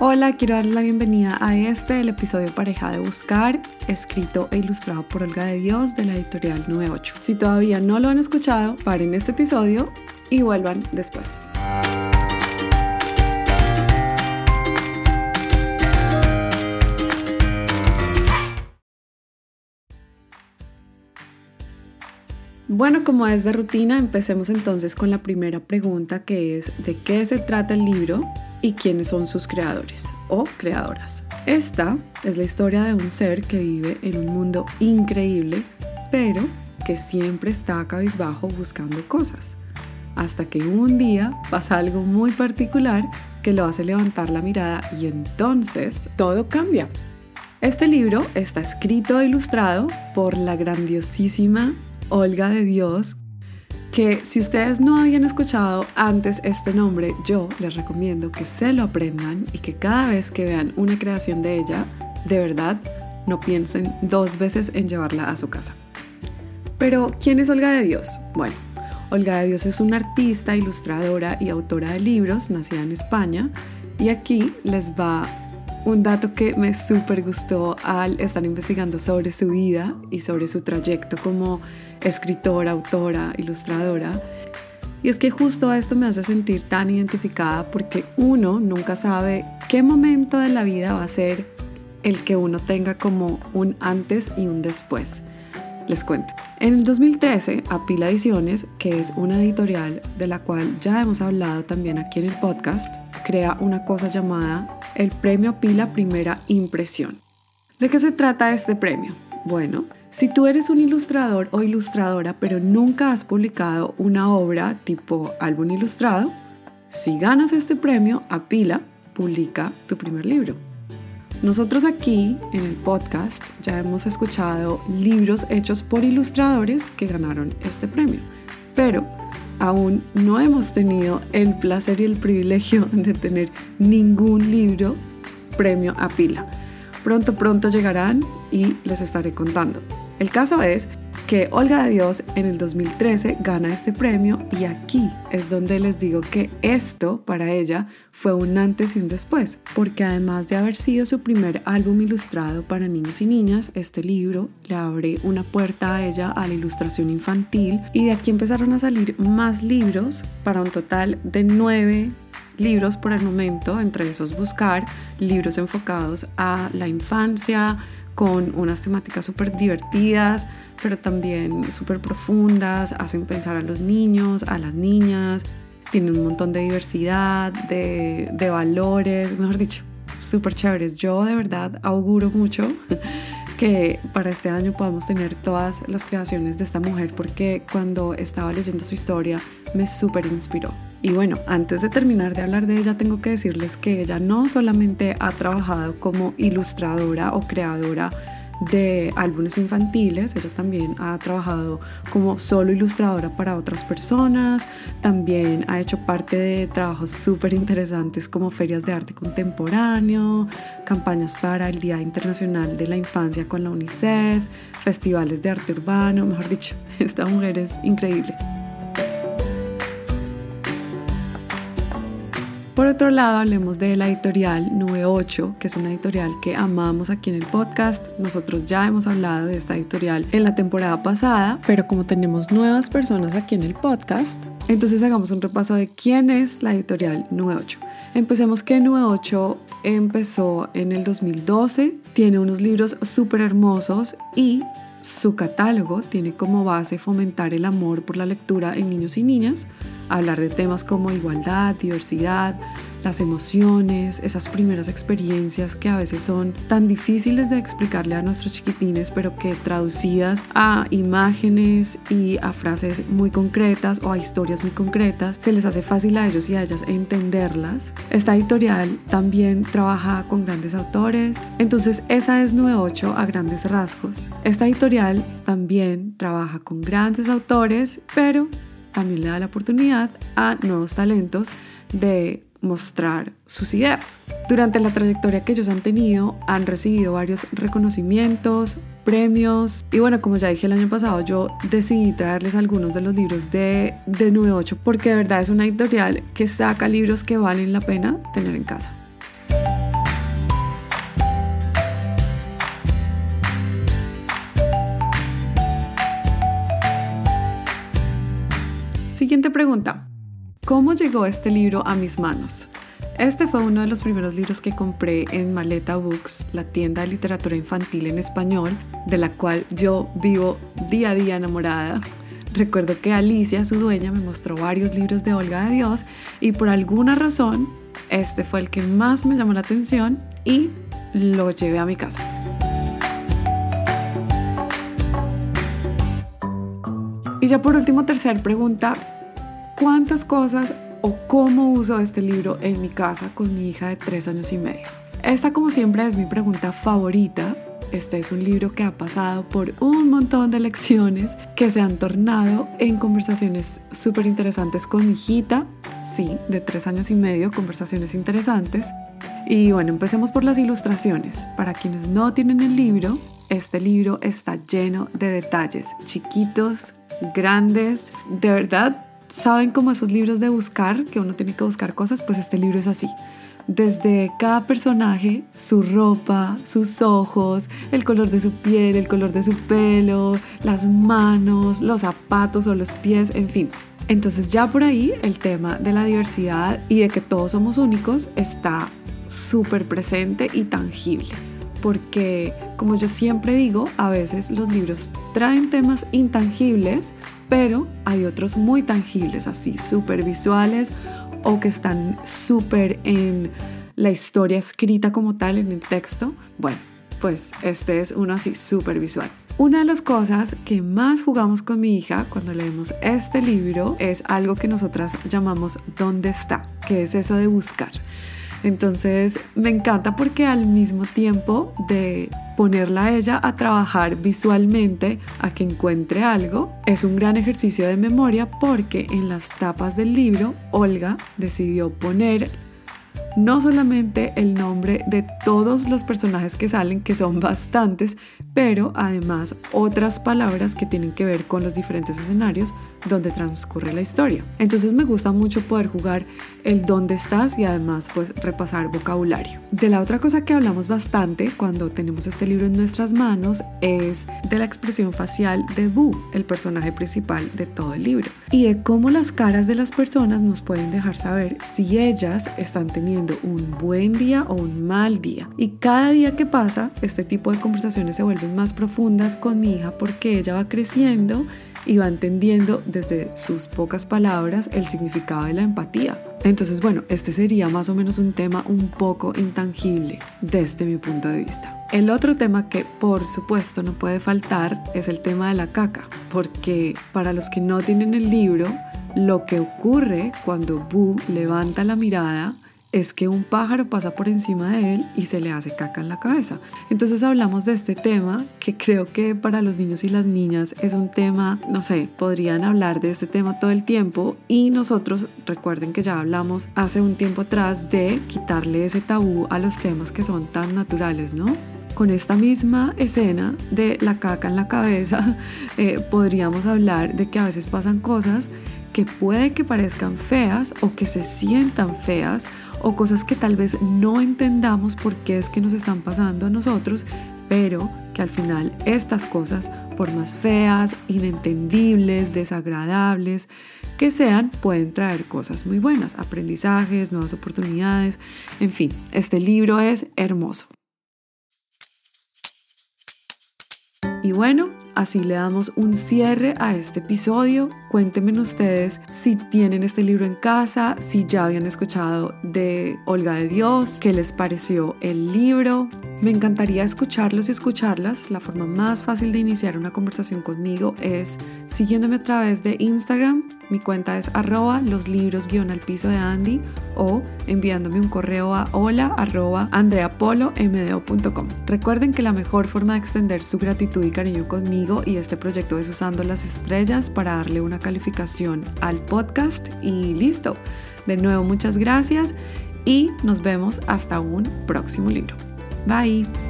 Hola, quiero darles la bienvenida a este, el episodio Pareja de Buscar, escrito e ilustrado por Olga de Dios de la editorial 98. Si todavía no lo han escuchado, paren este episodio y vuelvan después. Bueno, como es de rutina, empecemos entonces con la primera pregunta que es ¿de qué se trata el libro y quiénes son sus creadores o creadoras? Esta es la historia de un ser que vive en un mundo increíble, pero que siempre está cabizbajo buscando cosas. Hasta que un día pasa algo muy particular que lo hace levantar la mirada y entonces todo cambia. Este libro está escrito e ilustrado por la grandiosísima Olga de Dios, que si ustedes no habían escuchado antes este nombre, yo les recomiendo que se lo aprendan y que cada vez que vean una creación de ella, de verdad, no piensen dos veces en llevarla a su casa. Pero, ¿quién es Olga de Dios? Bueno, Olga de Dios es una artista, ilustradora y autora de libros, nacida en España, y aquí les va un dato que me súper gustó al estar investigando sobre su vida y sobre su trayecto como escritora, autora, ilustradora. Y es que justo esto me hace sentir tan identificada porque uno nunca sabe qué momento de la vida va a ser el que uno tenga como un antes y un después. Les cuento. En el 2013, Apila Ediciones, que es una editorial de la cual ya hemos hablado también aquí en el podcast, crea una cosa llamada el Premio Pila Primera Impresión. ¿De qué se trata este premio? Bueno, si tú eres un ilustrador o ilustradora pero nunca has publicado una obra tipo álbum ilustrado, si ganas este premio, Apila publica tu primer libro. Nosotros aquí en el podcast ya hemos escuchado libros hechos por ilustradores que ganaron este premio, pero aún no hemos tenido el placer y el privilegio de tener ningún libro premio a pila. Pronto, pronto llegarán y les estaré contando. El caso es que Olga de Dios en el 2013 gana este premio y aquí es donde les digo que esto para ella fue un antes y un después, porque además de haber sido su primer álbum ilustrado para niños y niñas, este libro le abre una puerta a ella a la ilustración infantil y de aquí empezaron a salir más libros para un total de nueve libros por el momento, entre esos buscar libros enfocados a la infancia, con unas temáticas súper divertidas, pero también súper profundas, hacen pensar a los niños, a las niñas, tienen un montón de diversidad, de, valores, mejor dicho, súper chéveres. Yo de verdad auguro mucho que para este año podamos tener todas las creaciones de esta mujer porque cuando estaba leyendo su historia me súper inspiró. Y bueno, antes de terminar de hablar de ella, tengo que decirles que ella no solamente ha trabajado como ilustradora o creadora de álbumes infantiles, ella también ha trabajado como solo ilustradora para otras personas, también ha hecho parte de trabajos súper interesantes como ferias de arte contemporáneo, campañas para el Día Internacional de la Infancia con la UNICEF, festivales de arte urbano, mejor dicho, esta mujer es increíble. Por otro lado, hablemos de la editorial Nube 8, que es una editorial que amamos aquí en el podcast. Nosotros ya hemos hablado de esta editorial en la temporada pasada, pero como tenemos nuevas personas aquí en el podcast, entonces hagamos un repaso de quién es la editorial Nube 8. Empecemos que Nube 8 empezó en el 2012, tiene unos libros súper hermosos y su catálogo tiene como base fomentar el amor por la lectura en niños y niñas hablar de temas como igualdad, diversidad, las emociones, esas primeras experiencias que a veces son tan difíciles de explicarle a nuestros chiquitines, pero que traducidas a imágenes y a frases muy concretas o a historias muy concretas, se les hace fácil a ellos y a ellas entenderlas. Esta editorial también trabaja con grandes autores, entonces esa es 98 a grandes rasgos. Esta editorial también trabaja con grandes autores, pero también le da la oportunidad a nuevos talentos de mostrar sus ideas. Durante la trayectoria que ellos han tenido, han recibido varios reconocimientos, premios y bueno, como ya dije el año pasado, yo decidí traerles algunos de los libros de, de 98 porque de verdad es una editorial que saca libros que valen la pena tener en casa. Siguiente pregunta. ¿Cómo llegó este libro a mis manos? Este fue uno de los primeros libros que compré en Maleta Books, la tienda de literatura infantil en español, de la cual yo vivo día a día enamorada. Recuerdo que Alicia, su dueña, me mostró varios libros de Olga de Dios y por alguna razón este fue el que más me llamó la atención y lo llevé a mi casa. Y ya por último, tercera pregunta, ¿cuántas cosas o cómo uso este libro en mi casa con mi hija de tres años y medio. Esta como siempre es mi pregunta favorita. Este es un libro que ha pasado por un montón de lecciones que se han tornado en conversaciones súper interesantes con mi hijita. Sí, de tres años y medio, conversaciones interesantes. Y bueno, empecemos por las ilustraciones. Para quienes no tienen el libro, este libro está lleno de detalles chiquitos, grandes. De verdad, saben como esos libros de buscar, que uno tiene que buscar cosas, pues este libro es así. Desde cada personaje, su ropa, sus ojos, el color de su piel, el color de su pelo, las manos, los zapatos o los pies, en fin. Entonces ya por ahí el tema de la diversidad y de que todos somos únicos está súper presente y tangible. Porque como yo siempre digo, a veces los libros traen temas intangibles pero hay otros muy tangibles, así, súper visuales o que están súper en la historia escrita como tal, en el texto. Bueno, pues este es uno así súper visual. Una de las cosas que más jugamos con mi hija cuando leemos este libro es algo que nosotras llamamos ¿dónde está? que es eso de buscar. Entonces me encanta porque al mismo tiempo de ponerla a ella a trabajar visualmente a que encuentre algo, es un gran ejercicio de memoria porque en las tapas del libro Olga decidió poner no solamente el nombre de todos los personajes que salen, que son bastantes, pero además otras palabras que tienen que ver con los diferentes escenarios donde transcurre la historia. Entonces me gusta mucho poder jugar el dónde estás y además pues repasar vocabulario. De la otra cosa que hablamos bastante cuando tenemos este libro en nuestras manos es de la expresión facial de Boo, el personaje principal de todo el libro, y de cómo las caras de las personas nos pueden dejar saber si ellas están teniendo un buen día o un mal día. Y cada día que pasa, este tipo de conversaciones se vuelven más profundas con mi hija porque ella va creciendo y va entendiendo desde sus pocas palabras el significado de la empatía. Entonces, bueno, este sería más o menos un tema un poco intangible desde mi punto de vista. El otro tema que por supuesto no puede faltar es el tema de la caca, porque para los que no tienen el libro, lo que ocurre cuando Boo levanta la mirada es que un pájaro pasa por encima de él y se le hace caca en la cabeza. Entonces hablamos de este tema que creo que para los niños y las niñas es un tema, no sé, podrían hablar de este tema todo el tiempo y nosotros recuerden que ya hablamos hace un tiempo atrás de quitarle ese tabú a los temas que son tan naturales, ¿no? con esta misma escena de la caca en la cabeza, eh, podríamos hablar de que a veces pasan cosas que puede que parezcan feas o que se sientan feas o cosas que tal vez no entendamos por qué es que nos están pasando a nosotros, pero que al final estas cosas, por más feas, inentendibles, desagradables que sean, pueden traer cosas muy buenas, aprendizajes, nuevas oportunidades, en fin, este libro es hermoso. Y bueno, Así le damos un cierre a este episodio. Cuéntenme ustedes si tienen este libro en casa, si ya habían escuchado de Olga de Dios, qué les pareció el libro. Me encantaría escucharlos y escucharlas. La forma más fácil de iniciar una conversación conmigo es siguiéndome a través de Instagram. Mi cuenta es arroba los libros guion al piso de Andy o enviándome un correo a hola arroba andreapolomdo.com. Recuerden que la mejor forma de extender su gratitud y cariño conmigo y este proyecto es usando las estrellas para darle una calificación al podcast y listo. De nuevo, muchas gracias y nos vemos hasta un próximo libro. Bye.